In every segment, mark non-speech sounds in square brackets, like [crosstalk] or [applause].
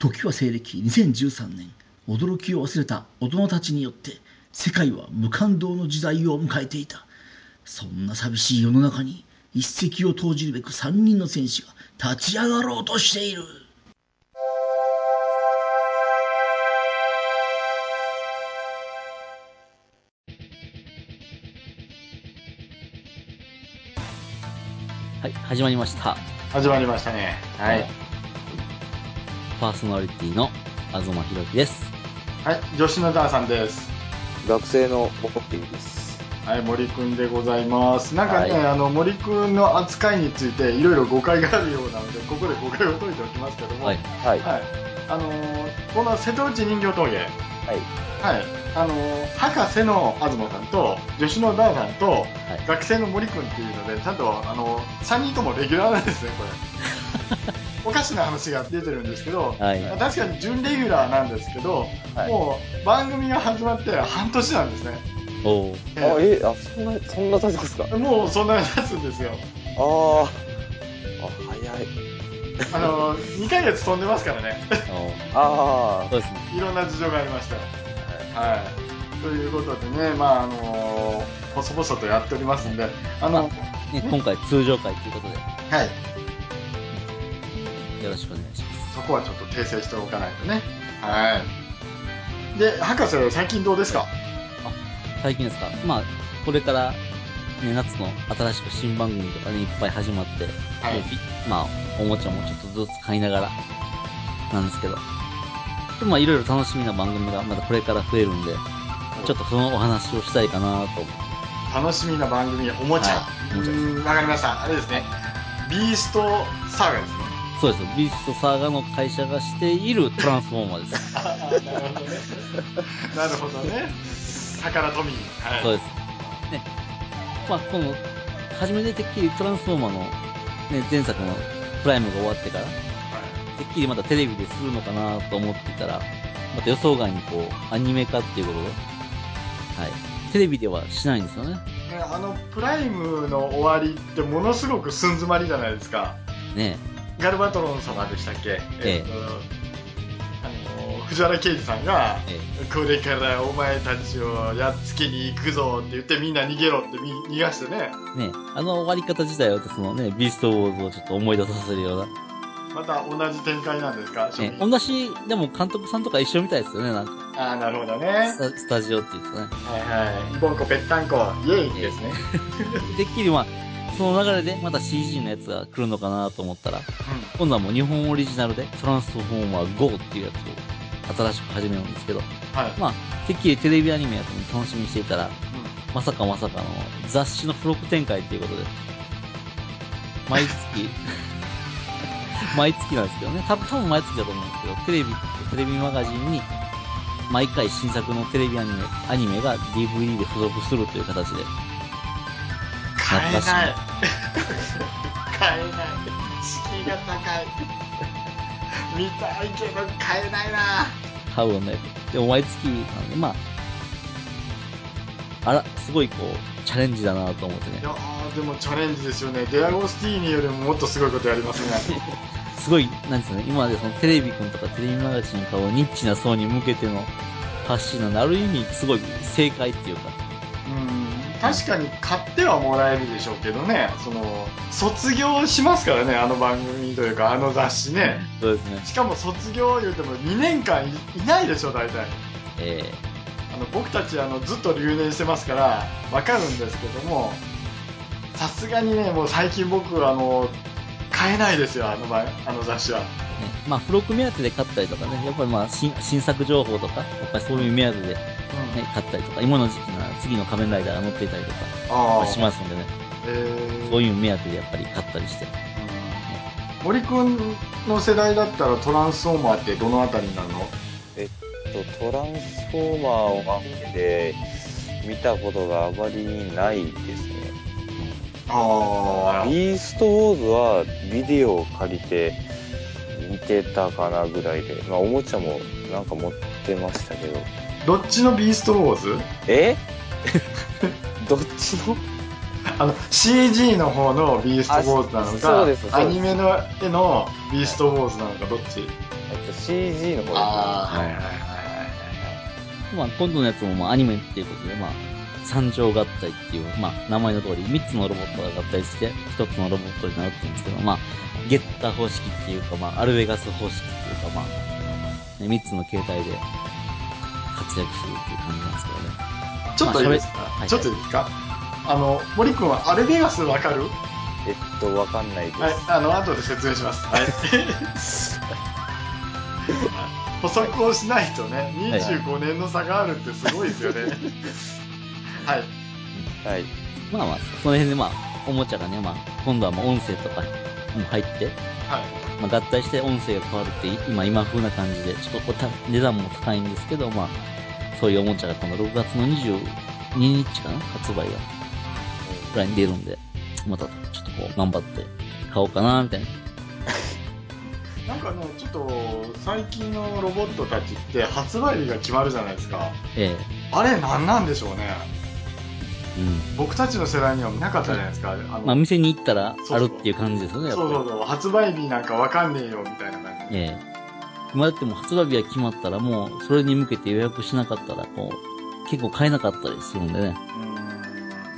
時は西暦2013年驚きを忘れた大人たちによって世界は無感動の時代を迎えていたそんな寂しい世の中に一石を投じるべく3人の戦士が立ち上がろうとしているはい、始まりました。始まりましたね。はい。パーソナリティの東博樹です。はい、女子のダーさんです。学生のボコッティです。はい、森くんでございます。なんかね、はいあの、森くんの扱いについていろいろ誤解があるようなので、ここで誤解を解いておきますけども、はい。はい。はい。あのーこの瀬戸内人形峠、はい。はい。あのー博士の東さんと、助手のダーさんと、い学生の森くんっていうので、ちゃんと、あのー、3人ともレギュラーなんですね、これ。[laughs] おかしな話が出てるんですけど、はい。まあ確かに準レギュラーなんですけど、はいもう番組が始まって半年なんですね。おーあ、え、あ、そんな、そんな経つんですか？あもうそんなに経つんですよ。あー。あ、早い。あの、[laughs] 2ヶ月飛んでますからね。おーあそうですね。いろんな事情がありました。あ。はい。はい。ということでね、まああの細々とやっておりますんで、あの、ね、今回通常回ということで、はい。よろしくお願いします。そこはちょっと訂正しておかないとね。はい。で、博士、最近どうですか？最近ですか？まあ、これから、ね、夏の新しく新番組とかね、いっぱい始まって、はいまあ、おもちゃもちょっとずつ買いながら、なんですけど。でまあ、いろいろ楽しみな番組がまたこれから増えるんで、ちょっとそのお話をしたいかなと思って。楽しみな番組、おもちゃ。はいおもちゃうーんわかりました。あれですね。ビーストサーガですね。そうですよ。ビーストサーガの会社がしているトランスフォーマーです。[laughs] ああ、なるほどね。なるほどね。宝トミー。はい。そうです。ね。まあ、この、初めててっきりトランスフォーマーの、ね、前作のプライムが終わってから、てっきりまたテレビでするのかなと思っていたら、また予想外にこう、アニメ化っていうことで、はい。テレビではしないんですよね。ねあのプライムの終わりってものすごく寸詰まりじゃないですかねガルバトロン様でしたっけ、ええ。っとあの藤原啓治さんがえこれからお前たちをやっつけに行くぞって言ってみんな逃げろってみ逃がしてね。え、ねえ、あの終わり方自体は、そのね、ビーストウォーズをちょっと思い出させるような。また同じ展開なんですか？同じ、でも監督さんとか一緒みたいですよね、なんか。ああなるほどね。スタスタジオっていうんですかね。はいはい。ボンコぺったんこ。イエイですね、[laughs] てっきりまあ、その流れでまた CG のやつが来るのかなと思ったら、今度はもう日本オリジナルでトランスフォーマー GO っていうやつを新しく始めるんですけど、はい、まあ、てっきりテレビアニメやと楽しみにしていたら、まさかまさかの雑誌の付録展開っていうことで、毎月、[laughs] 毎月なんですけどね、多分多分毎月だと思うんですけど、テレビ、テレビマガジンに、毎回新作のテレビアニメ、アニメが DVD で付属するという形で、買えない。買えない。敷居が高い。見たいけど買えないな。買うよね。でも毎月なんで、まあ、あら、すごいこう、チャレンジだなと思ってね。い。やーでもチャレンジですよね。デアゴスティーニよりももっとすごいことやりますね [laughs] すごい、なんですかね、今までそのテレビくんとかテレビマガジンとかをニッチな層に向けての発信なんで、ある意味すごい正解っていうか、うん。確かに買ってはもらえるでしょうけどね。その卒業しますからねあの番組というかあの雑誌ね。そうですね。しかも卒業言うても2年間いいないでしょ大体。えあの僕たちあのずっと留年してますからわかるんですけどもさすがにねもう最近僕あの買えないですよあの番あの雑誌は。ーね、まあ、付録目当てで買ったりとかね、やっぱりまあ、新新作情報とか、やっぱりそういう目当てで、ね、買ったりとか、今の時期なら次の仮面ライダーが乗っていたりとかああしますんでね、えー。そういう目当てでやっぱり買ったりして。うん。森くんの世代だったらトランスフォーマーってどのあたりになるの？とトランスフォーマーをマンで見たことがあまりないですね。あビーストウォーズはビデオを借りて見てたかなぐらいで、まあおもちゃもなんか持ってましたけど。どっちのビーストウォーズ？え？[laughs] どっちの？あの CG の方のビーストウォーズなのかうですそうです。アニメの絵のビーストウォーズなのかどっち？えっと CG の方ですね。ああはいはいはいはい。まあ、今度のやつもまあアニメっていうことで、まあ、三乗合体っていう、まあ、名前の通り、三つのロボットが合体して、一つのロボットになるって言うんですけど、まあ、ゲッター方式っていうか、まあ、アルベガス方式っていうか、まあ、ね三つの形態で活躍するっていう感じなんですけどね。ちょっといいですか、まあそれちょっといいですか？あの森君はアルベガスわかる？えっと、わかんないです。はい、あの、後で説明します。はい。[laughs] 補足をしないとね、25年の差があるってすごいですよね。はい。はい。まあまあ、その辺でまあ、おもちゃがね、まあ、今度はもう音声とかも入って、はい。まあ、合体して音声が変わるって、今、今風な感じで、ちょっとおた値段も高いんですけど、まあ、そういうおもちゃが今度6月の22日かな発売が。ぐらいに出るんで、またちょっとこう、頑張って買おうかな、みたいな。[laughs] なんかね、ちょっと、最近のロボットたちって発売日が決まるじゃないですか。えあれ、なんなんでしょうね。僕たちの世代にはなかったじゃないですか。あのまあ、店に行ったらあるっていう感じですよね。そうそうそう、発売日なんかわかんねえよ、みたいな感じ。ええ今だってもう発売日が決まったらもう、それに向けて予約しなかったら、こう、結構買えなかったりするんでね。うん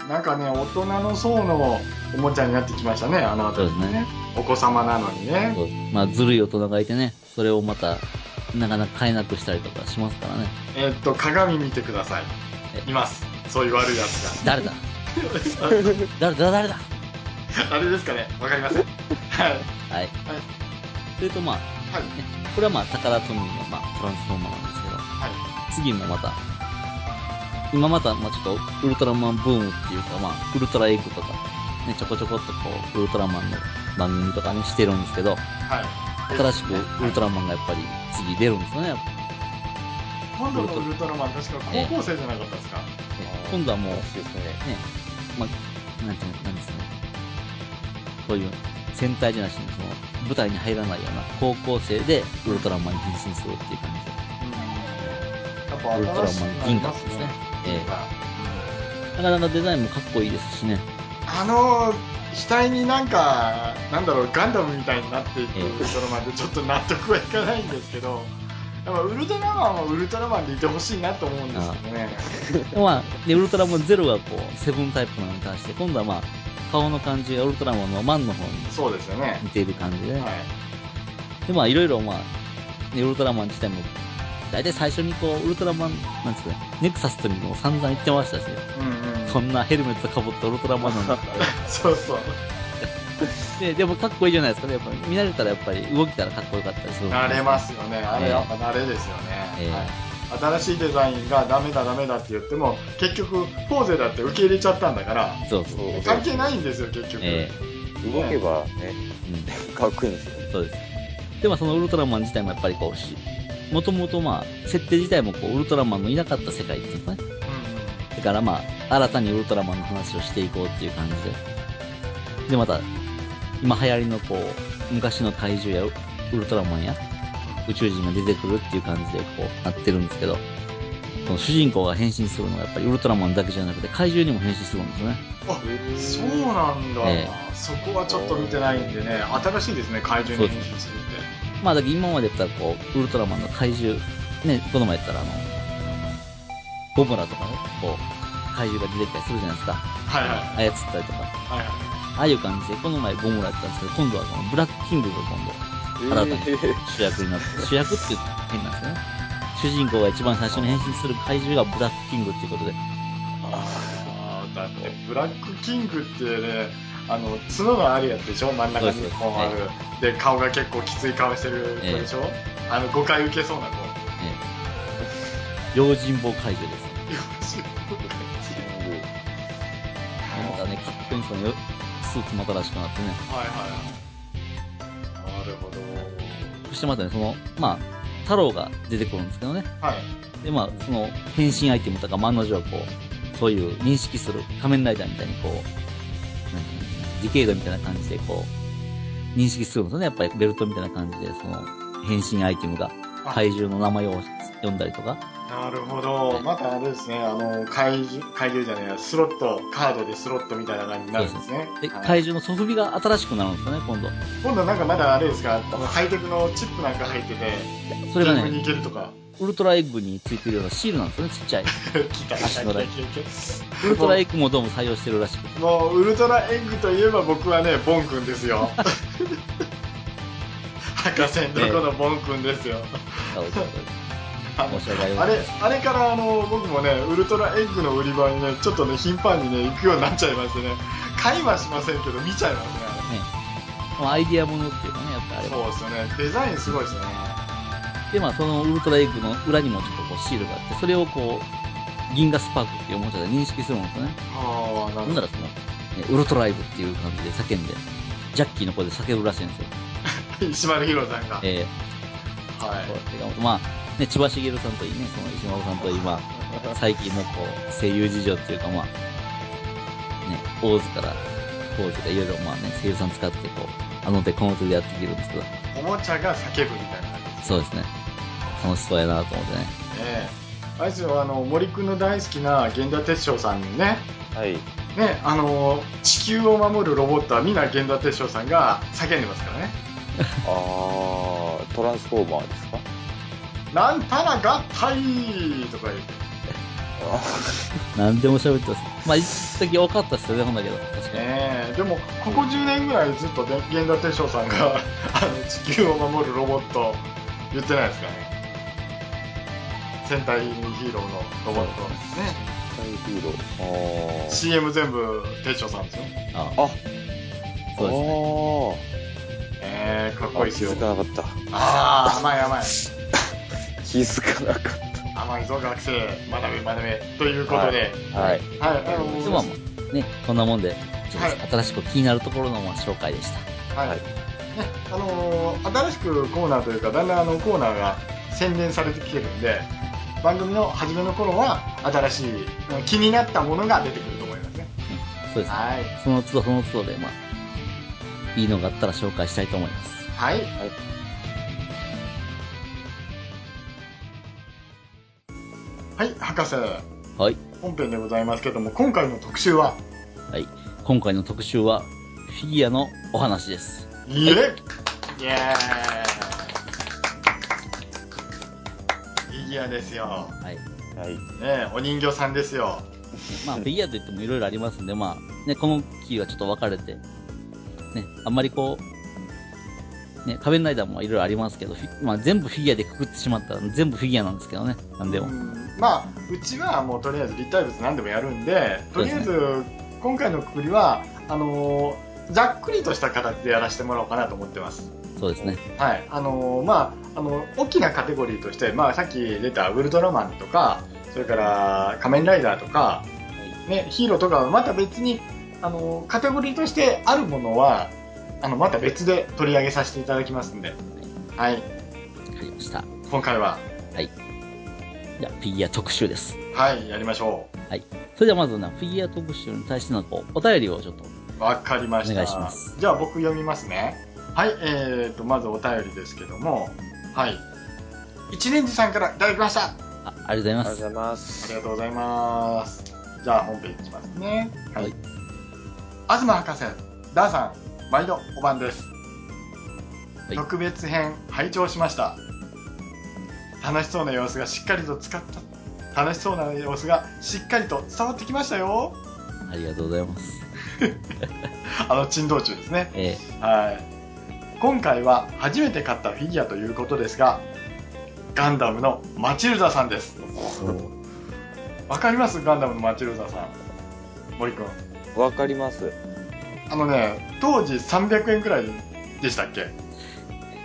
なんかね、大人の層のおもちゃになってきましたね、あの辺りそうですねお子様なのにね。そうまあ、ずるい大人がいてね、それをまた、なかなか買えなくしたりとかしますからね。えっと、鏡見てください。えいます。そういう悪いやつ誰だ？が。誰だ？誰だ？あれですかねわかりません。はい。はい。それとまあ、はい。これはまあ、タカラトミーのまあ、トランスフォーマーなんですけど、はい。次もまた、今また、まあちょっと、ウルトラマンブームっていうか、まあ、ウルトラエッグとか、ね、ちょこちょこっとこう、ウルトラマンの番組とかね、してるんですけど、はい。新しくウルトラマンがやっぱり次出るんですよね。今度のウルトラマン、確か高校生じゃなかったですか、今度はもう、ね。まあ、なんていうの、なんですね。そういう、戦隊じゃなしに、その、舞台に入らないような高校生でウルトラマンに変身するっていう感じで。やっぱウルトラマン。銀河ですねええ銀河なかなかデザインもかっこいいですしね。あの額になんか、なんだろう、ガンダムみたいになっていくええウルトラマンでちょっと納得はいかないんですけど、ウルトラマンはウルトラマンでいてほしいなと思うんですけどね。でまあ、で、ウルトラマンゼロがこう、セブンタイプなのに対して、今度はまあ、顔の感じがウルトラマンのマンの方にそうですよね。似ている感じでね。はい。で、まあ、いろいろまあ、ね、ウルトラマン自体も、大体最初にこう、ウルトラマン、なんですかね、ネクサスとにも散々言ってましたし、うんうん。こんなヘルメットかぶったウルトラマンなんだ。[laughs] そうそう。で、[laughs] でもかっこいいじゃないですかね。やっぱり見慣れたらやっぱり動きたらかっこよかったりする。慣れますよね。あれええやっぱ慣れですよね。ええはい新しいデザインがダメだダメだって言っても、結局、ポーゼだって受け入れちゃったんだから、そうそう。関係ないんですよ、結局。え動けばね、えうん。かっこいいんですよ。そうです。で、まあそのウルトラマン自体もやっぱりこうし、もともとまあ、設定自体もこう、ウルトラマンのいなかった世界っていうかね。うんだからまあ、新たにウルトラマンの話をしていこうっていう感じで。で、また、今流行りのこう、昔の怪獣やウルトラマンや宇宙人が出てくるっていう感じでこう、なってるんですけど、この主人公が変身するのがやっぱりウルトラマンだけじゃなくて怪獣にも変身するんですよね。あそうなんだ、えそこはちょっと見てないんでね、新しいですね、怪獣に変身するって。まあだけど今までやったらこう、ウルトラマンの怪獣、ね、この前やったらあの、ボムラとかね、こう、怪獣が出てきたりするじゃないですか。はいはい。操ったりとか。はいはい。ああいう感じで、この前ボムラやったんですけど、今度はこのブラックキングが今度、新たに主役になって、主役って変なんですよね。主人公が一番最初に変身する怪獣がブラックキングっていうことで、あーだって、ブラックキングってね、あの、角があるやつでしょ真ん中にそうですこうある。で、顔が結構きつい顔してる子でしょ、あの、誤解受けそうな子。ええ用心棒怪獣です。[laughs] またね、かっこいいんですよね。スーツも新しくなってね。はいはいはい。なるほど。そしてまたね、その、まあ、太郎が出てくるんですけどね。はい。で、まあ、その、変身アイテムとか、案の定、こう、そういう認識する仮面ライダーみたいに、こう、なんていうのディケイドみたいな感じで、こう、認識するんですよね。やっぱりベルトみたいな感じで、その、変身アイテムが、あ怪獣の名前を呼んだりとか、なるほど。またあれですね、あの、怪獣、怪獣じゃねえや、スロット、カードでスロットみたいな感じになるんですね。で、はい怪獣のソフビが新しくなるんですよね、今度。今度なんかまだあれですか、あのハイテクのチップなんか入ってて、それがね、行けるとか。ウルトラエッグについてるようなシールなんですよね、ちっちゃい。[laughs] 来た来た来た来た来ウルトラエッグもどうも採用してるらしく。もう、ウルトラエッグといえば僕はね、ボン君ですよ。[laughs] 博士のとこのボン君ですよ。そうそうそうあの申し訳ありまあれ。あれからあの僕もねウルトラエッグの売り場にねちょっとね頻繁にね行くようになっちゃいましてね。買いはしませんけど見ちゃいますねまあアイディアものっていうかね、やっぱあれは。そうですよね。デザインすごいですね。で、まあ、そのウルトラエッグの裏にもちょっとこうシールがあって、それをこう、銀河スパークっていうおもちゃで認識するんですよね。ああなるほど。ならその、ねウルトラエッグっていう感じで叫んで、ジャッキーの声で叫ぶらしいんですよ。[laughs] 石丸ひろさんが、えはい。ー、これがまあ、ね、千葉茂さんといいね、その石丸さんといい、まあ、最近のこう、声優事情っていうか、まあ、ね、大津から当時がいろいろまあね、声優さん使ってこう、あの手この手でやってきてるんですけど、おもちゃが叫ぶみたいなそうですね。楽しそうやなと思ってね。ねあれですよあの森くんの大好きな源田鉄章さんにねはい。ねあの地球を守るロボットはみんな源田鉄章さんが叫んでますからねあー、トランスフォーマーですか？なんたら合体とか言って何でも喋ってます。まあ、一時多かったっすよね、ほんだけど。確かに。ねえでもここ10年ぐらいずっとで源田鉄章さんがあの地球を守るロボット言ってないですかね戦隊ヒーローのロボットねタイヒーロー。あー。CM 全部鉄章さんですよああ、そうですね。えー、かっこいいですよ気づかなかった。ああ甘い甘い気づかなかっ甘いぞ学生学べ学べということでた。はい。はい、あのでもまあね、こんなもんで、ちょっはいと新しく気になるところのまあ紹介でした。はい、はいね、あのー新しくコーナーというか、だんだんあのコーナーが洗練されてきてるんで、番組の初めの頃は、新しい、うん気になったものが出てくると思いますね。そうですね。はい。その都度その都度で、まあ、いいのがあったら紹介したいと思います。はい。はい、博士、はい。本編でございますけども、今回の特集は、はい。今回の特集は、フィギュアのお話です。イエイイエーイフィギュアですよ。はい。はい。ねえお人形さんですよ。[laughs] まあ、フィギュアといってもいろいろありますんで、まあ、ね、この期はちょっと分かれて、ね、あんまりこう、ね、仮面ライダーもいろいろありますけど、まあ、全部フィギュアでくくってしまったら全部フィギュアなんですけどね、なんでも。うんまあうちはもうとりあえず立体物何でもやるんでとりあえず今回のくくりはあのーざっくりとした形でやらせてもらおうかなと思ってますそうですね。はいあのーまああの大きなカテゴリーとして、まあ、さっき出たウルトラマンとかそれから仮面ライダーとか、ね、ヒーローとかはまた別にあのーカテゴリーとしてあるものはあのまた別で取り上げさせていただきますんで。はい。わかりました。今回は。じゃあ、フィギュア特集です。はいやりましょそれではまずな、フィギュア特集に対してのこうお便りをちょっと。うわかりました。お願いします。じゃあ僕読みますね。はいえーとまずお便りですけども。はい。一年寺さんからいただきました。あありがとうございます。ありがとうございまあすり。がとうございます。じゃあ本編いきますね。はい、はい。東博士ダーさん毎度お晩です、はい。特別編拝聴しました。楽しそうな様子がしっかりと使った楽しそうな様子がしっかりと伝わってきましたよ。ありがとうございます。[laughs] あの珍道中ですね。えはい。今回は初めて買ったフィギュアということですがガンダムのマチルダさんです。わかります？ガンダムのマチルダさん。森くん。わかります。あのね当時300円くらいでしたっけ？え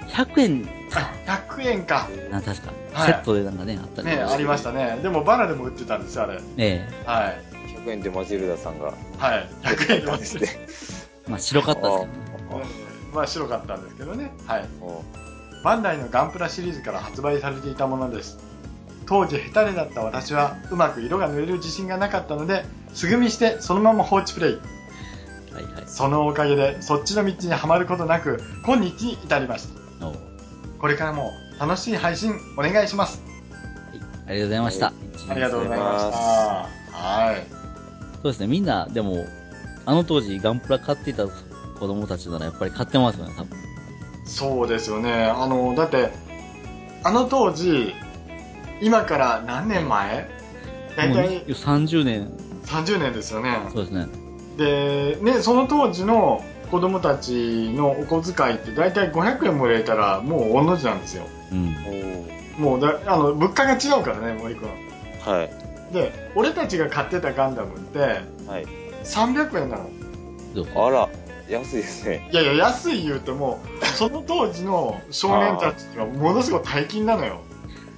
100円、あ100円か。な、確か、はい。セットでなんかね、あったりねありましたね。でもバナでも売ってたんですよあれ。えはい。100円でマジルダさんが。はい。100円で。売ってて、ね。えまあ、白かったですけどね。うんまあ白かったんですけどね。はい。おバンダイのガンプラシリーズから発売されていたものです。当時下手れだった私はうまく色が塗れる自信がなかったのですぐみしてそのまま放置プレイ。そのおかげでそっちの道にはまることなく今日に至りましたこれからも楽しい配信お願いしますありがとうございました。ありがとうございました。はい。そうですね、みんな、でも、あの当時ガンプラ買っていた子供たちならやっぱり買ってますよね、多分。そうですよね。あの、だって、あの当時、今から何年前？大もう体30年、30年ですよね。そうですね。で、ね、その当時の子供たちのお小遣いって大体500円も入れたらもう御の字なんですよ。うん。もうだ、あの、物価が違うからね、森くん。はい。で、俺たちが買ってたガンダムってはい。300円なの。あら、安いですね。いやいや、安い言うても、その当時の少年たちにはものすごい大金なのよ。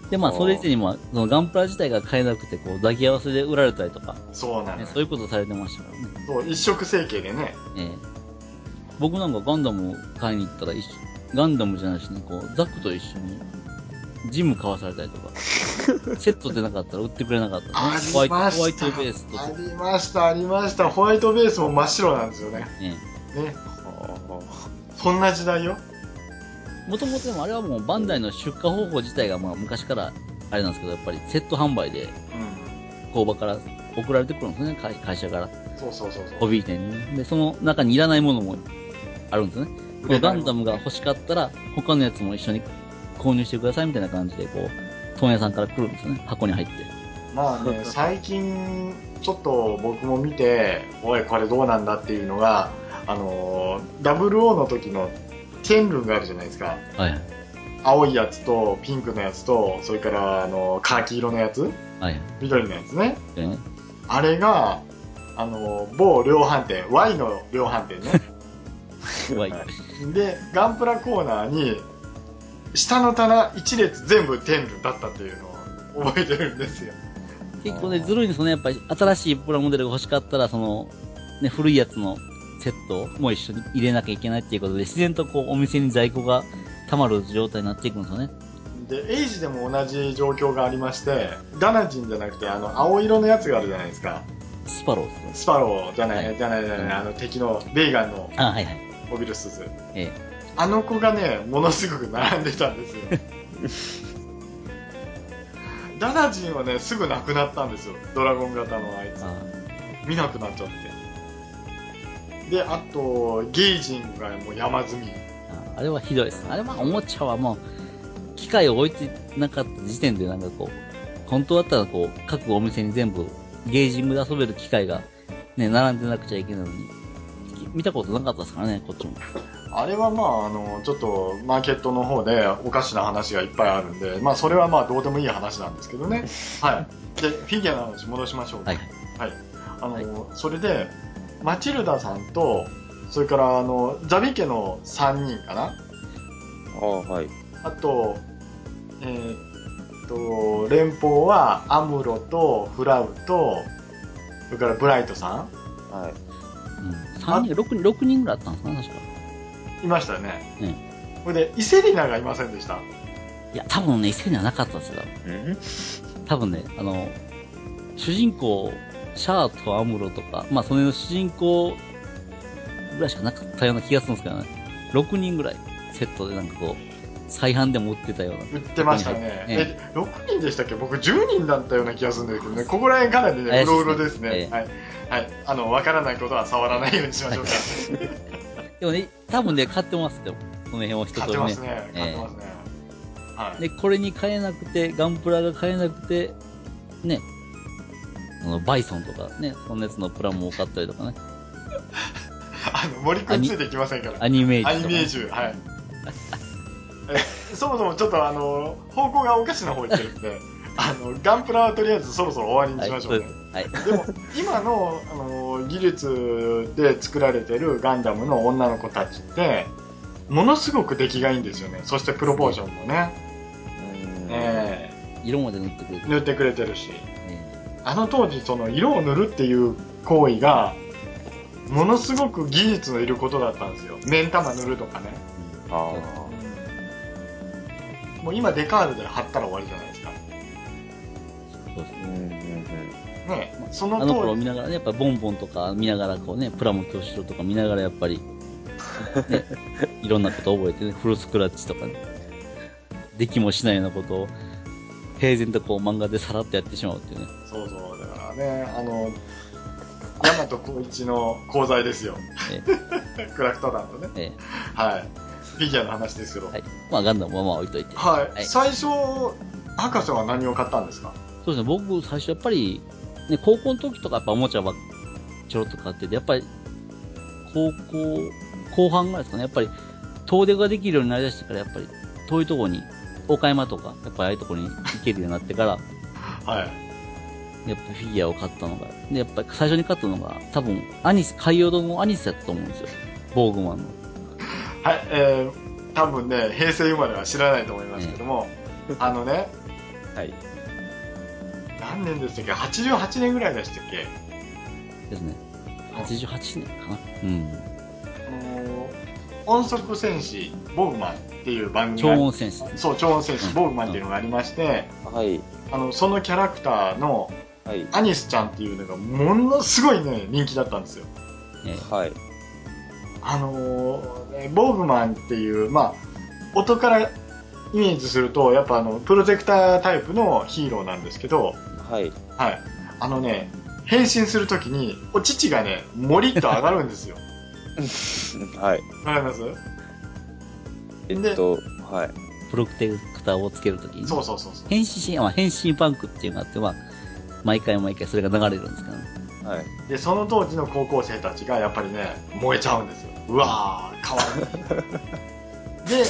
で、まあ、それ以前にも、そのガンプラ自体が買えなくて、こう、抱き合わせで売られたりとか、そうなのよ。ねそういうことされてましたからね。そう、一色成形でね。ええ僕なんかガンダム買いに行ったら一緒、ガンダムじゃないしね、こう、ザックと一緒に、ジム買わされたりとか、[laughs] セットでなかったら売ってくれなかった、ね。ありホワイト。ホワイトベースと、ありました、ありました。ホワイトベースも真っ白なんですよね。ね。ね。あそんな時代よ。もともとでもあれはもうバンダイの出荷方法自体がまあ昔からあれなんですけど、やっぱりセット販売でうん。工場から送られてくるんですね、会会社から。そうそうそうそう。ホビー店にね。で、その中にいらないものもあるんですね。このガンダムが欲しかったら、他のやつも一緒に購入してくださいみたいな感じで、こう、問屋さんから来るんですよね。箱に入って。まあね、[laughs] 最近、ちょっと僕も見て、おい、これどうなんだっていうのが、あのー、00の時のチェンルンがあるじゃないですか。はいはい。青いやつと、ピンクのやつと、それから、あの、カーキ色のやつ？はいはい。緑のやつね。あれが、あの、某量販店、Y の量販店ね。[laughs] で、ガンプラコーナーに、下の棚一列全部テンだったっていうのを覚えてるんですよ。結構ね、ずるいんですよね。やっぱり新しいプラモデルが欲しかったら、その、ね、古いやつのセットも一緒に入れなきゃいけないっていうことで、自然とこう、お店に在庫が溜まる状態になっていくんですよね。で、エイジでも同じ状況がありまして、ダナジンじゃなくて、あの、青色のやつがあるじゃないですか。スパローですね。スパローじゃない、はいじゃないじゃない、あの、敵の、ベイガンのあ、はいはい。モビルスーツ。えあの子がね、ものすごく並んでたんですよ。[laughs] ダナジンはね、すぐなくなったんですよ。ドラゴン型のあいつ。見なくなっちゃって。で、あと、ゲージンがもう山積み。ああれはひどいです。あれはおもちゃはもう、機械を置いてなかった時点でなんかこう、本当だったらこう、各お店に全部ゲージングで遊べる機械がね、並んでなくちゃいけないのに、見たことなかったですからね、こっちも。あれはまあ、あの、ちょっと、マーケットの方でおかしな話がいっぱいあるんで、まあ、それはまあ、どうでもいい話なんですけどね。はい。で、フィギュアの話戻しましょう。はい。はい。あの、はいそれで、マチルダさんと、それから、あの、ザビ家の3人かな？あ、はい。あと、えーっと、連邦はアムロとフラウと、それからブライトさんはい。うん。3人、6人、六人ぐらいあったんですかね、確か。いましたよね。これで、イセリナがいませんでした。いや、多分ね、伊勢にはなかったですよ。うん？多分ね、あの、主人公、シャアとアムロとか、まあ、それの主人公ぐらいしかなかったような気がするんですけどね。6人ぐらい、セットでなんかこう、再販でも売ってたような。売ってましたね。ええ、6人でしたっけ？僕10人だったような気がするんですけどね。ここら辺かなりね、うろうろですね。ええはい。はい。あの、わからないことは触らないようにしましょうか。[laughs] でもね、多分ね、買ってますよ。その辺を一通りね買ってます。ね。ええ買ってますね。はい。で、これに買えなくて、ガンプラが買えなくて、ね、あの、バイソンとかね、そのやつのプラモを買ったりとかね、[laughs] あの、森くんついていきませんから。アニメージとか、アニメージュ、はい。えそもそもちょっとあの、方向がおかしな方行ってるんで、[laughs] あの、ガンプラはとりあえずそろそろ終わりにしましょうね。はい。でも、今の、あの、技術で作られてるガンダムの女の子たちって、ものすごく出来がいいんですよね。そしてプロポーションもね、うんえ色まで塗ってくれてー、塗ってくれてるし。えあの当時、その色を塗るっていう行為が、ものすごく技術のいることだったんですよ。目ん玉塗るとかね。ーあもう今デカールで貼ったら終わりじゃないですか。そうですーうんうんうん。ね、そのあの頃見ながらね、やっぱボンボンとか見ながらこうね、プラモ教師とか見ながらやっぱり、[laughs] ね、いろんなことを覚えてね、フルスクラッチとかね、できもしないようなことを平然とこう漫画でさらっとやってしまうっていうね。そうそう。だからね、あの、大和光一の功罪ですよ。え [laughs] クラフト団とね。えはい。フィギュアの話ですけど。えはい。まあガンダムはまあ置いといて。はい。はい最初、博士は何を買ったんですか？そうですね、僕最初やっぱり、ね、高校の時とかやっぱおもちゃばちょろっと買ってて、やっぱり、高校、後半ぐらいですかね、やっぱり、遠出ができるようになりだしてから、やっぱり、遠いところに、岡山とか、やっぱりああいうところに行けるようになってから、はい。やっぱフィギュアを買ったのが、で、やっぱり最初に買ったのが、多分、アニス、海洋堂のアニスやったと思うんですよ。ボーグマンの。はい、えー、多分ね、平成生まれは知らないと思いますけども、あのね、はい。何年でしたっけ ?88 年ぐらいでしたっけ？ですね。88年かな。うん。音速戦士、ボーグマンっていう番組超が音戦士。そう、超音戦士、うんボーグマンっていうのがありまして、はい。あの、そのキャラクターのはい。アニスちゃんっていうのがものすごいね、人気だったんですよ。えはい。あのーねボーグマンっていう、まあ、音からイメージすると、やっぱあの、プロジェクタータイプのヒーローなんですけど、はい。はい。あのね、変身するときに、お乳がね、もりっと上がるんですよ。はい。わかりますえっと、はい。プロテクターをつけるときに。そうそうそうそう。変身変身パンクっていうのがあって、まあ、毎回毎回それが流れるんですけどね。はい。で、その当時の高校生たちがやっぱりね、燃えちゃうんですよ。うわー、かわいい。[laughs] で、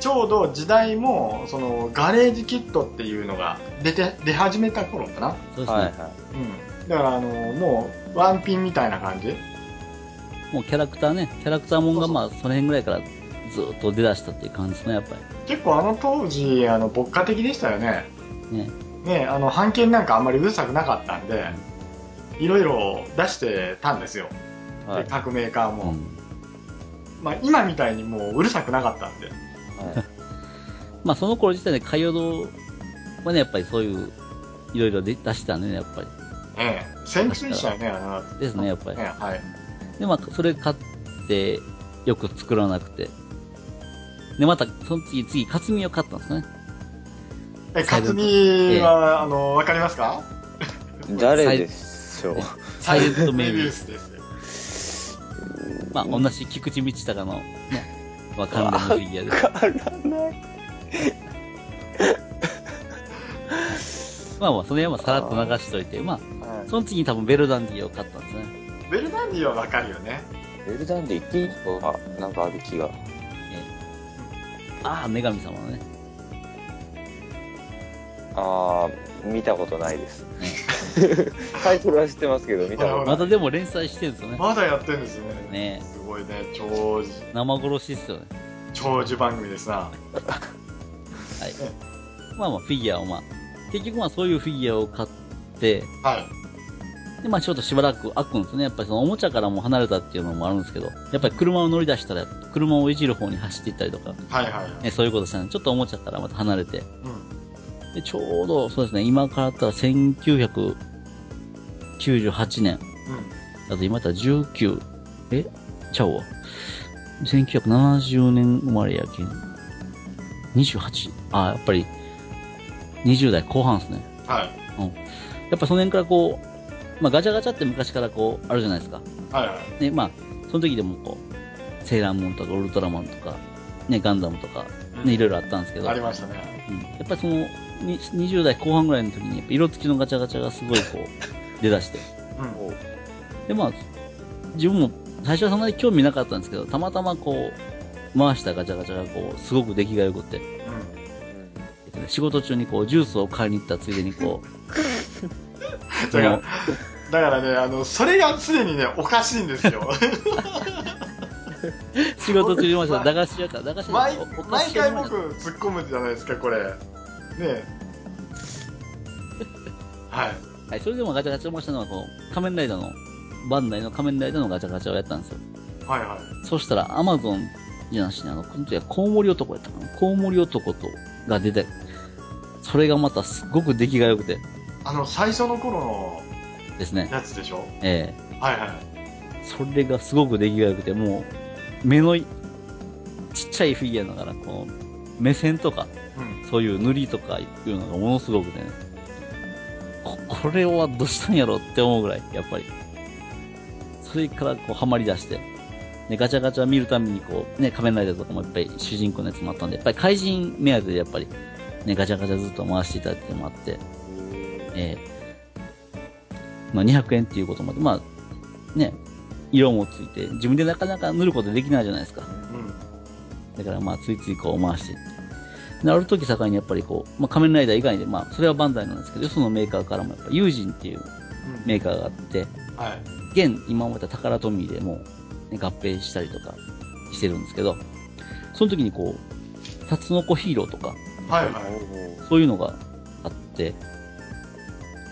ちょうど時代も、その、ガレージキットっていうのが出て、出始めた頃かな。そうですね。はい。はうん。だから、あの、もう、ワンピンみたいな感じもうキャラクターね、キャラクターもんがまあ、その辺ぐらいからずっと出だしたっていう感じですね、やっぱ結構あの当時、あの、牧歌的でしたよね。り。ね。ね、あの、版権なんかあんまりうるさくなかったんで、いろいろ出してたんですよ。い。はいで。各メーカーも。うん。まあ、今みたいにもううるさくなかったんで。はい。[laughs] まあ、その頃時点で海洋堂はね、やっぱりそういう、いろいろ出出してたね、やっぱり。ええ、先駆でしたよね、あの、ですね、やっぱり。ね、はい。で、まあ、それ買って、よく作らなくて。で、また、その次、次、かつみを買ったんですかね。え、かつみは、あの、わかりますか？誰でしょう？サイレントメビウス。スです。まあ、同じ菊池道隆の、ね、まあ、関連のフィギュアで。わからない。まあまあ、それはまあ、さらっと流しといて、まあ、はその次に多分ベルダンディを買ったんですね。ベルダンディはわかるよね。い。ベルダンで一気が、なんかある気が。ああ、女神様のね。あー、見たことないです。[laughs] タイトルは知ってますけど、見たことまたでも連載してるんですよね。まだやってるんですよね。ねすごいね、長寿、生殺しですよね。長寿番組ですな。はい。まあまあ、フィギュアをまあ、結局まあそういうフィギュアを買って、はい。でまあちょっとしばらく開くんですね。やっぱりそのおもちゃからも離れたっていうのもあるんですけど、やっぱり車を乗り出したら、車をいじる方に走っていったりとか、はいはい。ね、そういうことしたんで、ちょっとおもちゃからまた離れて、うん。で、ちょうどそうですね、今からだったら1998年、うん。だと今だったら19、え？ちゃうわ。1970年生まれやけん。28? あ、やっぱり、20代後半ですね。はい。やっぱその辺からこう、まあガチャガチャって昔からこう、あるじゃないですか。はいはい。で、まあ、その時でもこう、セーラームーンとかウルトラマンとか、ね、ガンダムとか、ね、いろいろあったんですけど、ありましたね。うん、やっぱりその、に20代後半ぐらいの時に、やっぱ色付きのガチャガチャがすごいこう、[laughs] 出だして。うん。で、まあ、自分も最初はそんなに興味なかったんですけど、たまたまこう、回したガチャガチャがこう、すごく出来が良くて、うん。仕事中にこう、ジュースを買いに行ったついでにこう、そ [laughs] だからの、、だからね、あの、それがすでにね、おかしいんですよ。[laughs] 仕事中にました駄菓子屋から、駄菓子屋毎毎回僕突っ込むじゃないですか、これ。ねえ。[laughs] はい。はい、それでもガチャガチャを回したのは、こう、仮面ライダーの、バンダイの仮面ライダーのガチャガチャをやったんですよ。はいはい。そしたら、アマゾンじゃなしに、あの、この時はコウモリ男やったかな。コウモリ男と、が出て、それがまたすっごく出来が良くてあの、最初の頃のですね。やつでしょ？えはいはい。えそれがすごく出来が良くて、もう、目のい、ちっちゃいフィギュアだから、こう、目線とか、うん。そういう塗りとかいうのがものすごくてね、ここれはどうしたんやろって思うぐらい、やっぱり。それからこうハマり出して、で、ガチャガチャ見るたびにこう、ね、仮面ライダーとかもやっぱり主人公のやつもあったんで、やっぱり怪人目当てでやっぱり、ね、ガチャガチャずっと回していたっていうのもあって、えーまあ200円っていうこともあって、まあ、ね、色もついて、自分でなかなか塗ることできないじゃないですか。うん。だからまあ、ついついこう回していって。で、ある時境にやっぱりこう、まあ仮面ライダー以外で、まあ、それはバンダイなんですけど、よそのメーカーからもやっぱ、ユージンっていうメーカーがあって、はい。現、今までタカラトミーでもう、ね、合併したりとかしてるんですけど、その時にこう、タツノコヒーローとか、はいはい。そういうのがあって、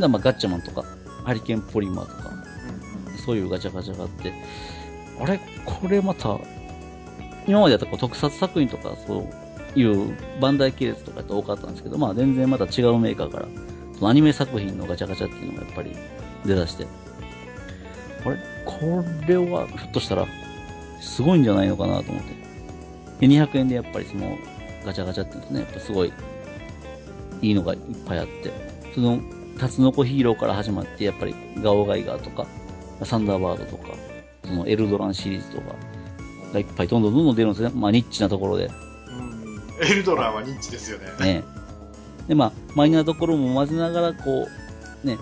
だからまあガッチャマンとか、ハリケーンポリマーとか、そういうガチャガチャがあって、あれこれまた、今までやったこう特撮作品とか、そういうバンダイ系列とかって多かったんですけど、まあ全然また違うメーカーから、そのアニメ作品のガチャガチャっていうのがやっぱり出だして、あれこれはひょっとしたら、すごいんじゃないのかなと思って。で、200円でやっぱりそのガチャガチャってですね、やっぱすごい、いいのがいっぱいあって、その、タツノコヒーローから始まって、やっぱりガオガイガーとか、サンダーバードとか、そのエルドランシリーズとかがいっぱいどんどんどんどん出るんですね。まあニッチなところで。うん。エルドランはニッチですよね。ね。で、まあ、マイナーなところも混ぜながら、こう、ね、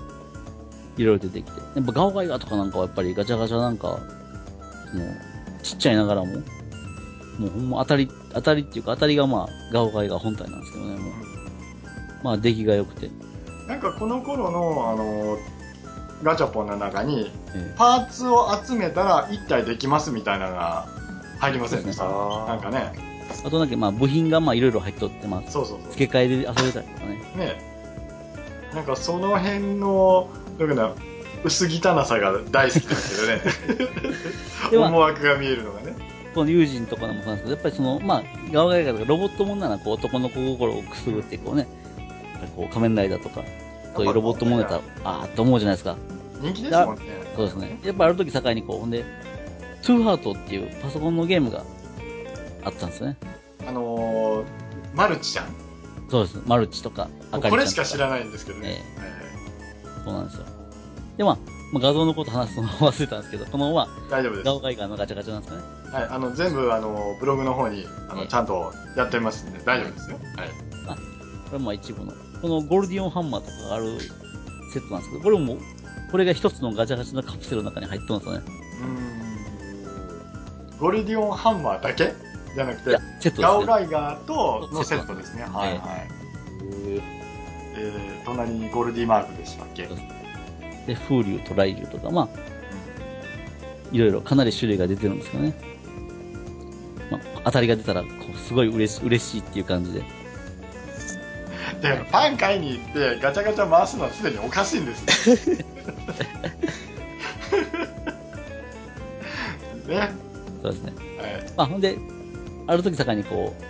いろいろ出てきて。やっぱガオガイガーとかなんかはやっぱりガチャガチャなんか、もう、ちっちゃいながらも、もうほんま当たり、当たりっていうか当たりがまあ、ガオガイガー本体なんですけどね、もう。まあ出来が良くて。なんかこの頃の、あの、ガチャポンの中に、えパーツを集めたら1体できますみたいなのが入りませんでした？あーなんかね。えあとなんかまあ部品がまあいろいろ入っとって、まあ、そうそうそう。付け替えで遊べたりとかね。ね。なんかその辺の、どういうかな、薄汚さが大好きですけどね。[laughs] 思惑が見えるのがね。この友人とかでもそうなんですけど、やっぱりその、まあ、ガオガイガーとかロボットもんなら、こう、男の子心をくすぐって、こうね、こう、仮面ライダーとか、そういうロボットもんやったら、あーって思うじゃないですか。人気ですもんね。そうですね。やっぱある時境にこう、ほんで、トゥーハートっていうパソコンのゲームがあったんですね。あのー、マルチちゃん。そうです。マルチとか、あかりちゃんとこれしか知らないんですけどね。そうなんですよ。で、まあ、まあ、画像のこと話すの忘れたんですけど、このまま、大丈夫です。ガオガイガーのガチャガチャなんですかね。はい、あの全部あのブログの方にあのええちゃんとやってますんで大丈夫ですよ。はい。これもまあ一部の。このゴルディオンハンマーとかがあるセットなんですけど、これも、これが一つのガチャガチャのカプセルの中に入ってますよね。うーん。ゴルディオンハンマーだけ？じゃなくてセットですね。ガオライガーとのセットですね。はいえはい。えー、隣にゴルディマークでしたっけ？で、風流と雷流とか、まあ、いろいろかなり種類が出てるんですけどね。まあ、当たりが出たら、すごい嬉し嬉しいっていう感じで。で、パン買いに行ってガチャガチャ回すのはすでにおかしいんですよ。[laughs] ね。そうですね。はい。まあ、ほんで、ある時境にこう、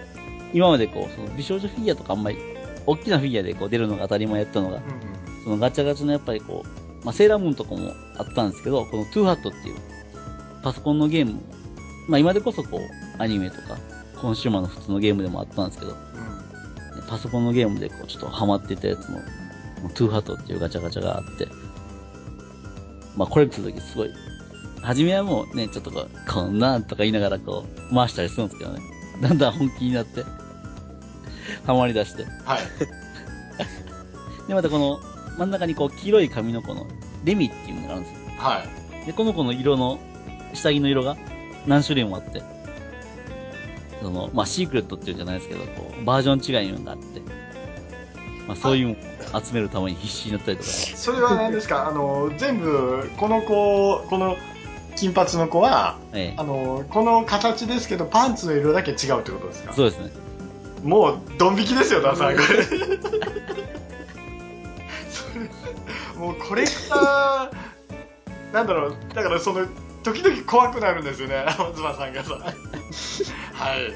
今までこう、その美少女フィギュアとかあんまり、大きなフィギュアでこう出るのが当たり前やったのが、うんうんそのガチャガチャのやっぱりこう、まあ、セーラームーンとかもあったんですけど、この To Heart っていうパソコンのゲーム、まあ今でこそこう、アニメとか、コンシューマーの普通のゲームでもあったんですけど、うんパソコンのゲームでこう、ちょっとハマってたやつの、 To Heart っていうガチャガチャがあって、まあこれ来るときすごい、初めはもうね、ちょっとこう、こんなんとか言いながらこう、回したりするんですけどね。だんだん本気になって、ハマり出して。はい。[laughs] で、またこの、真ん中にこう、黄色い髪の子の、レミっていうのがあるんですよ。はい。で、この子の色の、下着の色が何種類もあって、その、まあ、シークレットっていうんじゃないですけど、こう、バージョン違いのがあって、まあ、そういう集めるために必死になったりとか、それは何ですか？あの、全部、この子、この金髪の子は、ええあの、この形ですけど、パンツの色だけ違うってことですか？そうですね。もう、ドン引きですよ、ダサい。[laughs] これ。もう、コレクター、なんだろう、だからその、時々怖くなるんですよね、松葉さんがさ。はい。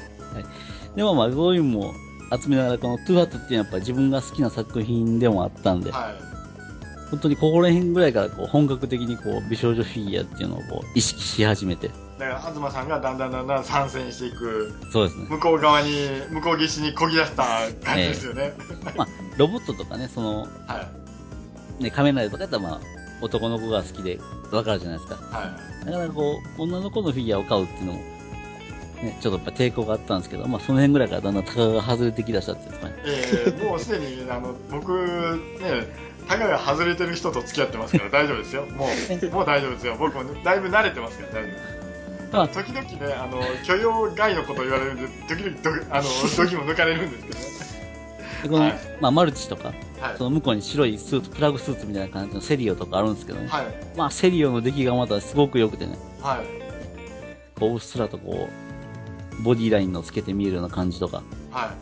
でもまあ、そういうのも集めながら、このトゥーハットっていうのはやっぱり自分が好きな作品でもあったんで、はい。本当にここら辺ぐらいからこう、本格的にこう、美少女フィギュアっていうのをこう、意識し始めて、だから東さんがだんだんだんだん参戦していくそうですね。向こう側に向こう岸にこぎ出した感じですよね、ロボットとかね、その、はいね、仮面ライダーとかやったらまあ、男の子が好きでわかるじゃないですか。はなかなかこう、女の子のフィギュアを買うっていうのも、ね、ちょっとやっぱ抵抗があったんですけど、まあその辺ぐらいからだんだん高が外れてきだしたっていうかね。いえー、もうすでにあの僕ねタガが外れてる人と付き合ってますから大丈夫ですよ。もうもう大丈夫ですよ。僕もだいぶ慣れてますから大丈夫です。まあ時々ねあの許容外のこと言われるんで時々どあの時も抜かれるんですけどねでこの、はい。まあマルチとか、はい。その向こうに白いスーツ、プラグスーツみたいな感じのセリオとかあるんですけどね。はい。まあセリオの出来がまたすごく良くてね、はい。こううっすらとこう、ボディラインのつけて見えるような感じとか、は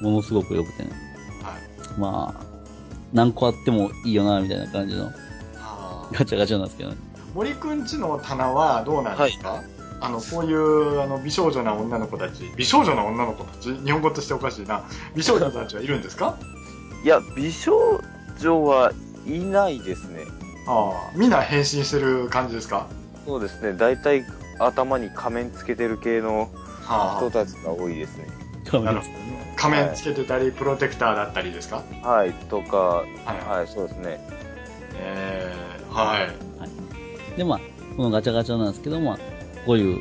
い。ものすごく良くてね。はい。まあ、何個あってもいいよな、みたいな感じのはあガチャガチャなんですけどね。森くんちの棚はどうなんですか、あのこういうあの美少女な女の子たち美少女な女の子たち日本語としておかしいな。美少女たちはいるんですか？いや、美少女はいないですね。ああみんな変身してる感じですか？そうですね。大体頭に仮面つけてる系のは人たちが多いですね。なるほどね。仮面つけてたり、プロテクターだったりですか？はい、とか、はい。はい、そうですね。えー、はい。で、まあ、このガチャガチャなんですけど、まあ、こういう、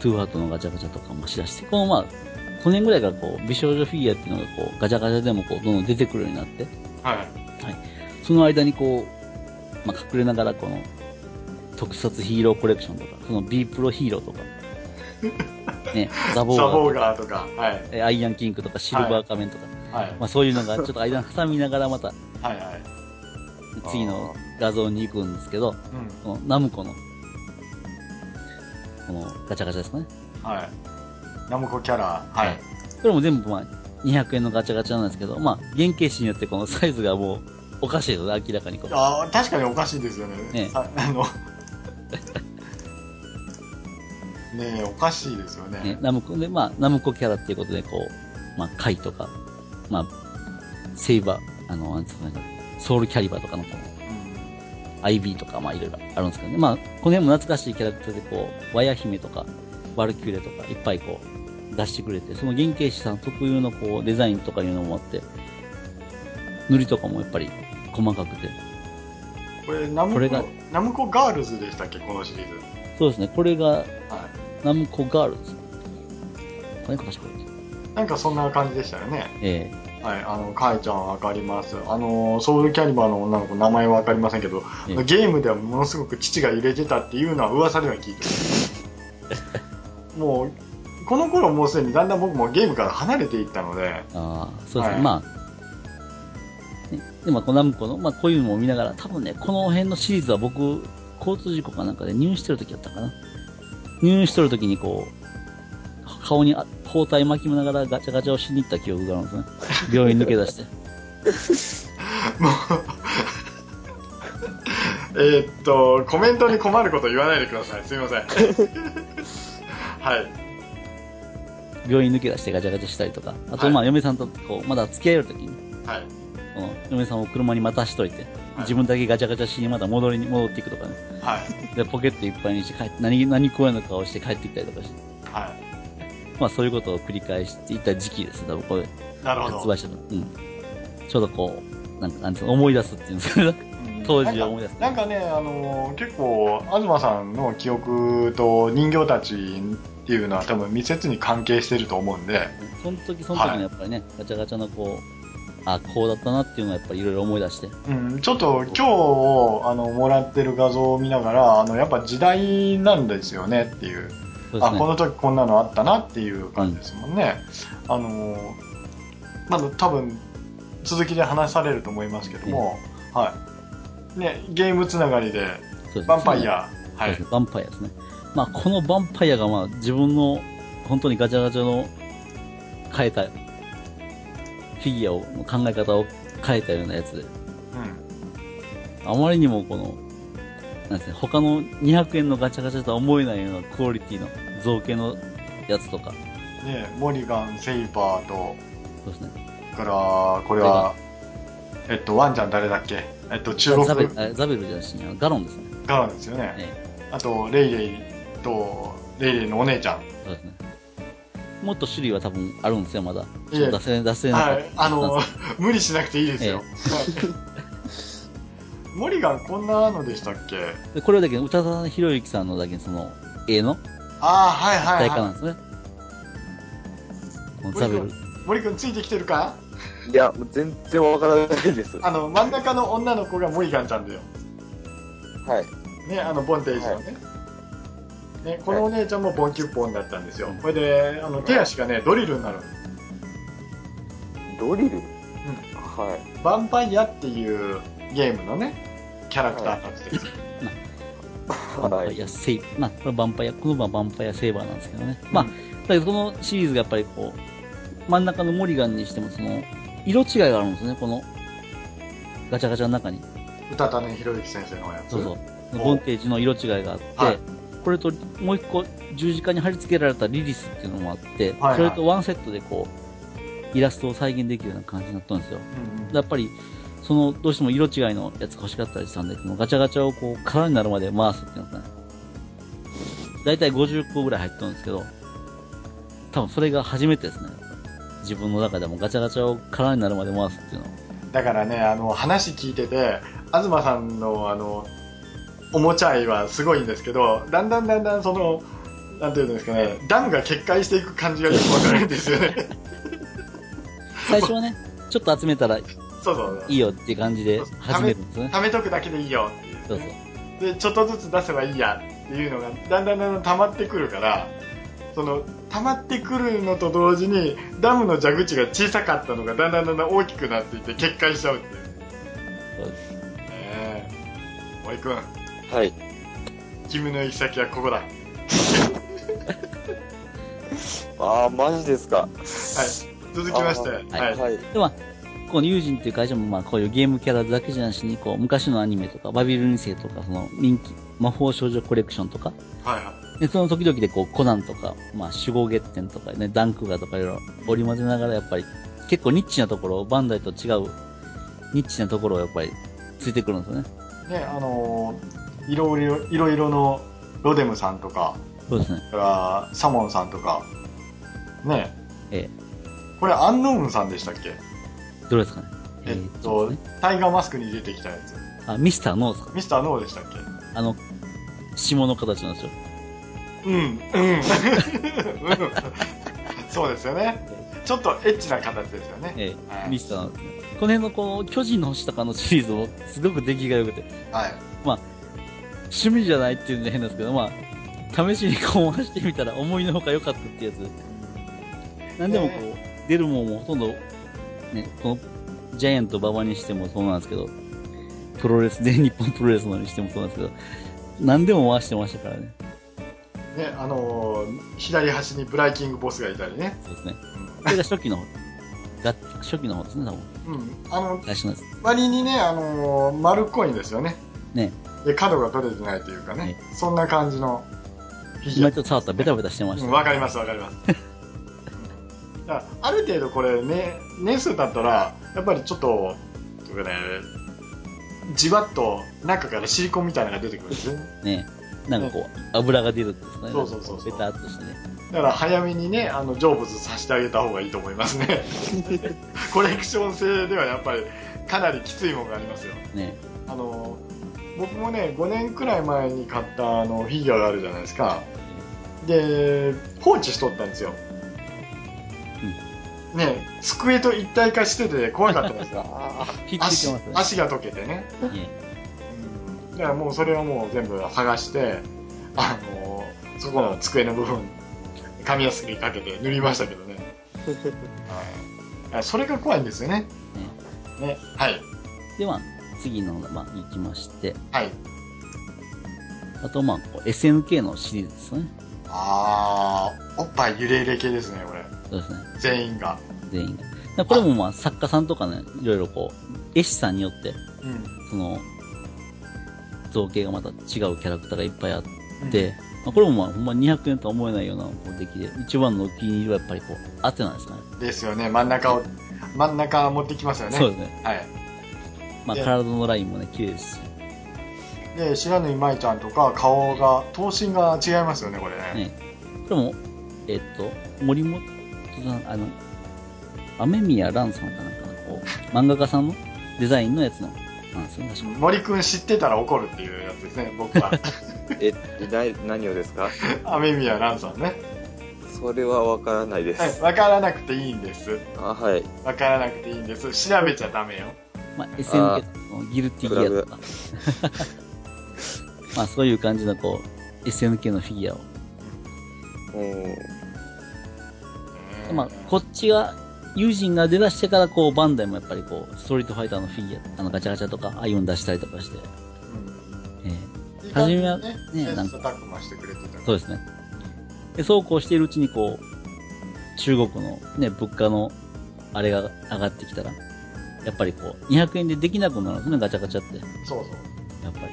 トゥーハートのガチャガチャとかもしだして、このまあ、去年ぐらいからこう、美少女フィギュアっていうのがこう、ガチャガチャでもこう、どんどん出てくるようになって、はい。その間にこう、まあ、隠れながらこの、特撮ヒーローコレクションとか、その B プロヒーローとか、[laughs] ね、ザボーザガーとか、はい。えアイアンキングとか、シルバー仮面とか、はい。まあそういうのがちょっと間に挟みながらまた、はいはい。次の画像に行くんですけど、うん。このナムコの、このガチャガチャですかね。はい。ナムコキャラ。はい。これも全部まあ200円のガチャガチャなんですけど、まあ原型紙によってこのサイズがもうおかしいです明らかにこう。あー確かにおかしいですよね。ね。ああの [laughs] ねえおかしいですよね。ね、ナムコで、まあ、ナムコキャラっていうことで、こう、まあ、カイとか、まあ、セイバー、あの、なんつうのソウルキャリバーとかの、この、IB とか、まあ、いろいろあるんですけどね。まあ、この辺も懐かしいキャラクターで、こう、ワヤ姫とか、ワルキューレとか、いっぱいこう、出してくれて、その原型師さん特有の、こう、デザインとかいうのもあって、塗りとかもやっぱり細かくて。これナムコナムコガールズでしたっけ？このシリーズそうですね、これが、はいナムコガールズ。か確かに。なんかそんな感じでしたよねえはい、あの、かいちゃんわかります。あの、ソウルキャリバーの女の子、名前はわかりませんけど、ええゲームではものすごく父が入れてたっていうのは噂では聞いてる。[laughs] もう、この頃もうすでにだんだん僕もゲームから離れていったので、えああ、そうですね、はいまあ、ね、で、まあ、このナムコの、まあ、こういうのも見ながら、多分ね、この辺のシリーズは僕、交通事故かなんかで入院してる時やったかな。入院してる時にこう、顔にあ包帯巻きながらガチャガチャをしに行った記憶があるんですね。病院抜け出して。[laughs] もう、えーっと、コメントに困ること言わないでください。すいません。[laughs] はい。病院抜け出してガチャガチャしたりとか。あと、はいまあ、嫁さんとこう、まだ付き合える時に、はい。嫁さんを車に待たしといて、自分だけガチャガチャしにまた戻りに戻っていくとかね。はい。で、ポケットいっぱいにして帰って、何、何食わぬ顔して帰ってきたりとかして。はまあそういうことを繰り返していた時期です。多分これ、い。なるほど。発売したの。うん。ちょうどこう、なんか、なん思い出すっていうんですかね。[laughs] 当時を思い出す。なんかね、あのー結構、東さんの記憶と人形たちっていうのは多分密接に関係してると思うんで、その時その時のやっぱりね、ガチャガチャのこう、あ、こうだったなっていうのはやっぱりいろいろ思い出して。うん、ちょっと今日あのもらってる画像を見ながら、あのやっぱ時代なんですよねっていう。この時こんなのあったなっていう感じですもんね。あのーまだ多分続きで話されると思いますけども、はい。ね、ゲームつながりで、ヴァンパイア、はいヴァンパイアですね。まあこのヴァンパイアがまあ自分の、本当にガチャガチャの変えた、フィギュアを、の考え方を変えたようなやつで。うん。あまりにもこの、なんですね、他の200円のガチャガチャとは思えないようなクオリティの造形のやつとか、ね、モリガン、セイバーと、そうですね。から、これは、えっと、ワンちゃん誰だっけ？えっと、中国ザベザベルじゃなしに、ガロンですね。ガラですよね。えあと、レイレイと、レイレイのお姉ちゃん。そうですね。もっと種類は多分あるんですよ、まだ。いえ出せ、出せなかはい。あの、無理しなくていいですよ。モリガンこんなのでしたっけ？でこれはだけど、宇多田博之さんのだけその、絵の？ああ、はいはいは大化なんですね。このザベル。い。森くんついてきてるか？いや、もう全然わからないです。あの、真ん中の女の子がモリガンちゃんだよ。はい。ね、あの、ボンテージのね。ね、このお姉ちゃんもボンキュッポンだったんですよ。これで、あの、手足がね、ドリルになる。ドリル？うん。はヴァンパイアっていうゲームのね、キャラクターたちです。バンパはいイアセイまあ、これバンパイア、この場はバンパイアセーバーなんですけどね。まあ、だけどこのシリーズがやっぱりこう、真ん中のモリガンにしてもその、色違いがあるんですね、この、ガチャガチャの中に。歌種博之先生のやつ？そうそう。おボンテージの色違いがあって、はいこれともう一個十字架に貼り付けられたリリスっていうのもあって、はいそれとワンセットでこう、イラストを再現できるような感じになったんですよ。うんうんやっぱり、その、どうしても色違いのやつが欲しかったりしたんで、このガチャガチャをこう、空になるまで回すっていうのかね。だいたい50個ぐらい入ってるんですけど、多分それが初めてですね。自分の中でもガチャガチャを空になるまで回すっていうのは。だからね、あの、話聞いてて、東さんの、あの、おもちゃ愛はすごいんですけど、だんだんだんだんその、なんていうんですかね、ダムが決壊していく感じがよくわかるんですよね。最初はね、ちょっと集めたらいそうそう。いよっていう感じで始めるんですね。貯めとくだけでいいよっていう、そうそう。で、ちょっとずつ出せばいいやっていうのが、だんだんだんだん溜まってくるから、その、溜まってくるのと同時に、ダムの蛇口が小さかったのが、だんだんだんだん大きくなっていって、決壊しちゃうっていう。そうです。ねえ。森くん、い。はい。君の行き先はここだ。はい。ああ、マジですか。続きまして、あはい。はいはい。で、まあ、このユージンっていう会社も、まあ、こういうゲームキャラだけじゃなしに、こう、昔のアニメとか、バビル2世とか、その、人気、魔法少女コレクションとか、はいはい。で、その時々でこう、コナンとか、まあ、守護月典とかね、ダンクガーとかいろいろ織り交ぜながら、やっぱり、結構ニッチなところ、バンダイと違う、ニッチなところをやっぱり、ついてくるんですよね。ね、あのーいろいろ、いろいろのロデムさんとか、そうですね。サモンさんとか、ね、えこれアンノーンさんでしたっけ？え、どれですかね？えっーと、ねタイガーマスクに出てきたやつ。あ、ミスターノーですか？ミスターノーでしたっけ？あの、下の形なんですよ。うん、うん。う [laughs] んそうですよね。ちょっとエッチな形ですよね。ええ、はいミスターなんですね。この辺のこの、巨人の星とかのシリーズも、すごく出来が良くて、はい。趣味じゃないっていうんじゃ変なんですけど、まあ、試しにこう回してみたら思いのほか良かったってやつ。なんでもこう、出るもんもほとんど、ね、この、ジャイアント馬場にしてもそうなんですけど、プロレス、全日本プロレスのにしてもそうなんですけど、何でも回してましたからね。ね、あのー左端にブライキングボスがいたりね。そうですね。これが初期の方。が初期の方ですね、多分。うん。うん。あの、最初のやつ。割にね、あのー丸っこいんですよね。ね。で、角が取れてないというかね。ねそんな感じのフィギュア今ちょっと触ったらベタベタしてました。うんわかりますわかります。だからある程度これ、ね、年数経ったら、やっぱりちょっと、というかね、じわっと中からシリコンみたいなのが出てくるんですよね。ね。なんかこう、油が出るんですかね。そうそうそうベタっとしてね。だから早めにね、あの、成仏させてあげた方がいいと思いますね。[laughs] コレクション性ではやっぱりかなりきついものがありますよ。ね。あの、僕もね、5年くらい前に買ったあのフィギュアがあるじゃないですか。で、放置しとったんですよ。ね、机と一体化してて怖かったんですが、[laughs] 足が溶けてね。ねうんだからもうそれをもう全部剥がして、あの、そこの机の部分、紙やすりかけて塗りましたけどね。はいそれが怖いんですよね。ね。はい。では、次の、まあ、行きまして、はい。あと、まあ、こう SNK のシリーズですね。あー、おっぱい揺れ揺れ系ですね、これ。そうですね。全員が。全員が。これもまあ、作家さんとかね、いろいろこう、絵師さんによって、うん。その、造形がまた違うキャラクターがいっぱいあって、まあ、これもまあ、ほんま200円とは思えないようなこう出来で、一番のお気に入りはやっぱりこう、アテナですかね。ですよね、真ん中を、真ん中持ってきますよね。そうですね。はい。まあ、で体のラインもね、綺麗ですし、で、白縫舞ちゃんとか顔が、頭身が違いますよね、これね。ね。これも、えっと、森本さん、あの、雨宮蘭さんかなんかの、こう、漫画家さんのデザインのやつの、なんですよね、確か森くん知ってたら怒るっていうやつですね、僕は。[laughs] え、な、何をですか？雨宮蘭さんね。それはわからないです。はい、わからなくていいんです。あ、はい。わからなくていいんです。調べちゃダメよ。まあ、SNK のギルティギアとか。[laughs] まあ、そういう感じの、こう、SNK のフィギュアを。うん。まあ、こっちが、友人が出だしてから、こう、バンダイもやっぱりこう、ストリートファイターのフィギュア、あの、ガチャガチャとか、ああいうの出したりとかして、うんえいい初めはねにね、なん切磋琢磨してくれてたかそうですね。で、そうこうしているうちに、こう、中国のね、物価の、あれが上がってきたら、やっぱりこう、200円でできなくなるんですね、ガチャガチャって。そうそう。やっぱり。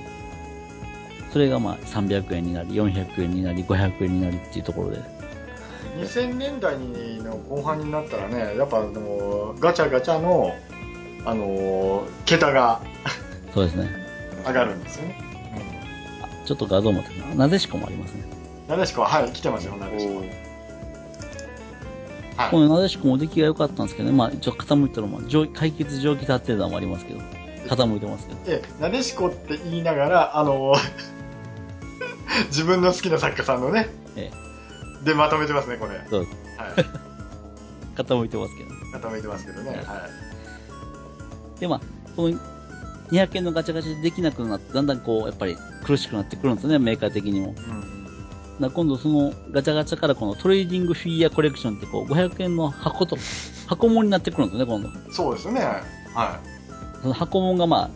それがまあ300円になり、400円になり、500円になりっていうところで。2000年代の後半になったらね、やっぱあのガチャガチャの、あの桁がそうですね。上がるんですよね。あちょっと画像もなでしこもありますね。なでしこは、はい、来てますよ、なでしこ。はい。このなでしこも出来が良かったんですけどね、まあ一応傾いたら、まあ上解決上気立ってるのもありますけど、傾いてますけど。ええ、なでしこって言いながら、あの [laughs] 自分の好きな作家さんのね、えでまとめてますね、これ。そうです。はい。傾いてますけど。まとめてますけどね。はい。で、まあ、この200円のガチャガチャでできなくなって、だんだんこう、やっぱり苦しくなってくるんですよね、メーカー的にも。うん。今度そのガチャガチャからこのトレーディングフィギュアコレクションってこう500円の箱と、箱物になってくるんですよね、今度。そうですね。はその箱物がまあ、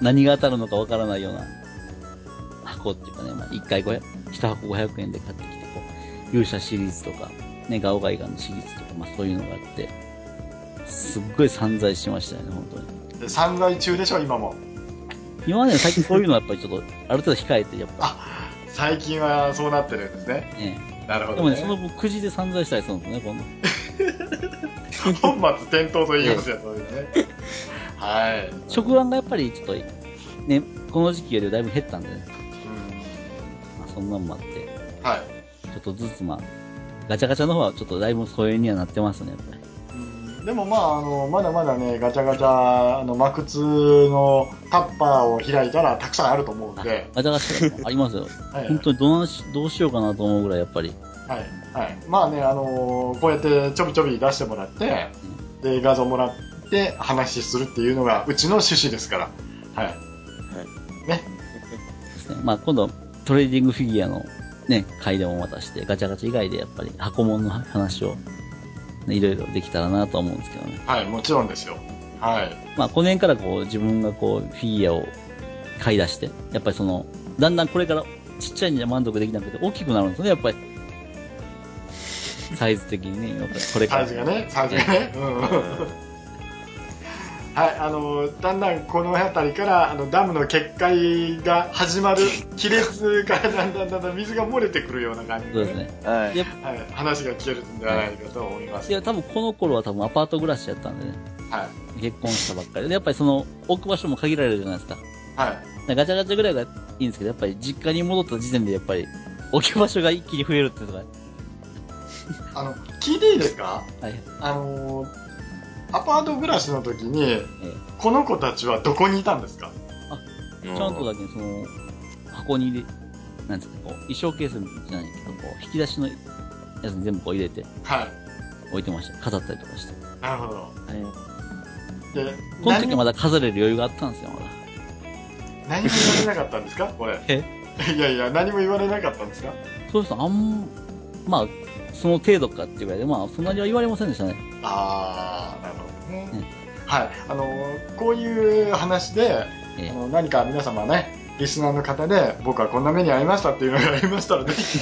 何が当たるのかわからないような箱っていうかね、まあ1回500、1箱500円で買ってきて、勇者シリーズとか、ね、ガオガイガンのシリーズとか、まあそういうのがあって、すっごい散財しましたよね、本当に。散財中でしょ、今も。今まで最近そういうのはやっぱりちょっと、ある程度控えて、やっぱ、最近はそうなってるんですね。ね。なるほど、ね。でもね、その分くじで散財したりするんですよね、今度。本末転倒と言いますよ、そういうのね。はい。食玩がやっぱりちょっと、ね、この時期よりだいぶ減ったんでね、うん。まあそんなんもあって、はい。ちょっとずつまあ、ガチャガチャの方はちょっとだいぶ疎遠にはなってますね、やっぱり。うんでもまあ、あの、まだまだね、ガチャガチャ、あの、マクツのタッパーを開いたらたくさんあると思うんあで、ガチャガチャありますよ。[laughs] はい。本当にどうしどうしようかなと思うぐらいやっぱり。はい。はい。まあね、あのこうやってちょびちょび出してもらって、で、画像もらって話するっていうのがうちの趣旨ですから。はい。ですね。まあ今度、トレーディングフィギュアのね、回でもまたして、ガチャガチャ以外でやっぱり箱物の話を、ね、いろいろできたらなと思うんですけどね。はい、もちろんですよ。はい。まあ、この辺からこう、自分がこう、フィギュアを買い出して、やっぱりその、だんだんこれからちっちゃいんじゃ満足できなくて大きくなるんですよね、やっぱり。サイズ的にね、やっぱりこれから。サイズがね、サイズがね。うんうん。はい、あの、だんだんこの辺りから、あの、ダムの決壊が始まる、亀裂からだんだんだんだん水が漏れてくるような感じで、そうですね。はい。で、はい、話が聞けるんじゃないかと思います。いや、多分この頃は多分アパート暮らしやったんでね、はい。結婚したばっかりで、やっぱりその、置く場所も限られるじゃないですか。はい。ガチャガチャぐらいがいいんですけど、やっぱり実家に戻った時点でやっぱり、置き場所が一気に増えるっていうのが、あの、聞いていいですかはい。あの、アパート暮らしの時に、えこの子たちはどこにいたんですか？えちゃんとだけその、箱に入れ、なんですか、こう、衣装ケースじゃないけど、こう、引き出しのやつに全部こう入れてはい。置いてました。飾ったりとかして。なるほど。はい。で、この時まだ飾れる余裕があったんですよ、まだ。何も言われなかったんですか？これ。[laughs] え？いやいや、何も言われなかったんですか？そうですあん、まあ、その程度かっていうぐらいで、まあ、そんなには言われませんでしたね。あー、なるほどね。うんはい。あの、こういう話で、えあの何か皆様ね、リスナーの方で、僕はこんな目に遭いましたっていうのがありましたら、[laughs] ぜひ、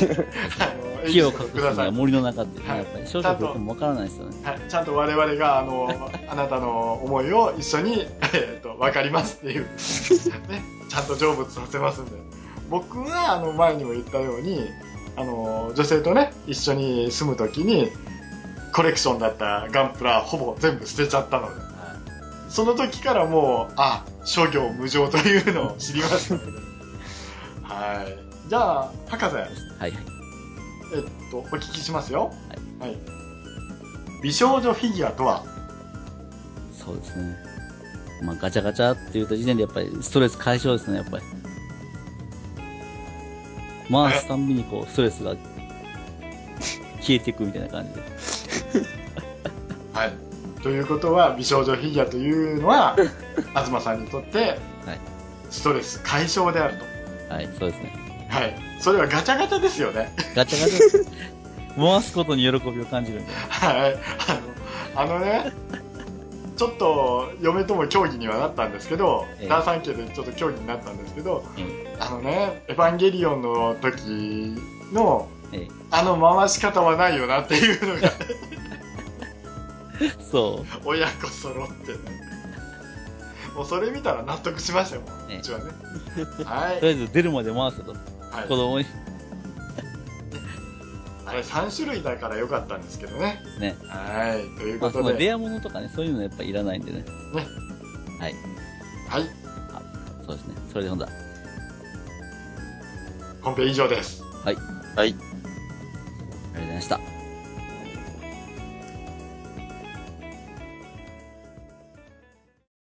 火を隠すのがください。森の中って、ねはいやっぱり、少々言ってもわからないですよね。はい、ちゃんと我々が、あの、[laughs] あなたの思いを一緒に、えっと、わかりますっていう、[laughs] ね、ちゃんと成仏させますんで。僕は、あの、前にも言ったように、あの、女性とね、一緒に住むときに、コレクションだったガンプラほぼ全部捨てちゃったので、その時からもう、あ、諸行無常というのを知りました。はい。じゃあ、博士、はいはい。えっと、お聞きしますよ。はい。美少女フィギュアとは、そうですね。まあ、ガチャガチャって言った時点でやっぱりストレス解消ですね、やっぱり。回すたんびにこう、ストレスが消えていくみたいな感じで。はい。ということは、美少女フィギュアというのは、東さんにとって、はい。ストレス解消であると。はい、そうですね。はい。それはガチャガチャですよね。ガチャガチャです。回すことに喜びを感じるんで。はい。あの、あのね、ちょっと嫁とも協議にはなったんですけど、ええダーサン家でちょっと協議になったんですけど、えあのね、エヴァンゲリオンの時の、ええあの回し方はないよなっていうのが、え [laughs] そ親子揃ってね。もうそれ見たら納得しましたよ、もうええうちはね。はう。とりあい。えず出るまで回せと。はい子供に。あれ3種類だからよかったんですけどね。ね。はい。というまあ、そのことで、レア物とかね、そういうのやっぱいらないんでね。ね。はい。はい。そうですね。それでほんだ。本編以上です。はい。はい。ありがとうございました。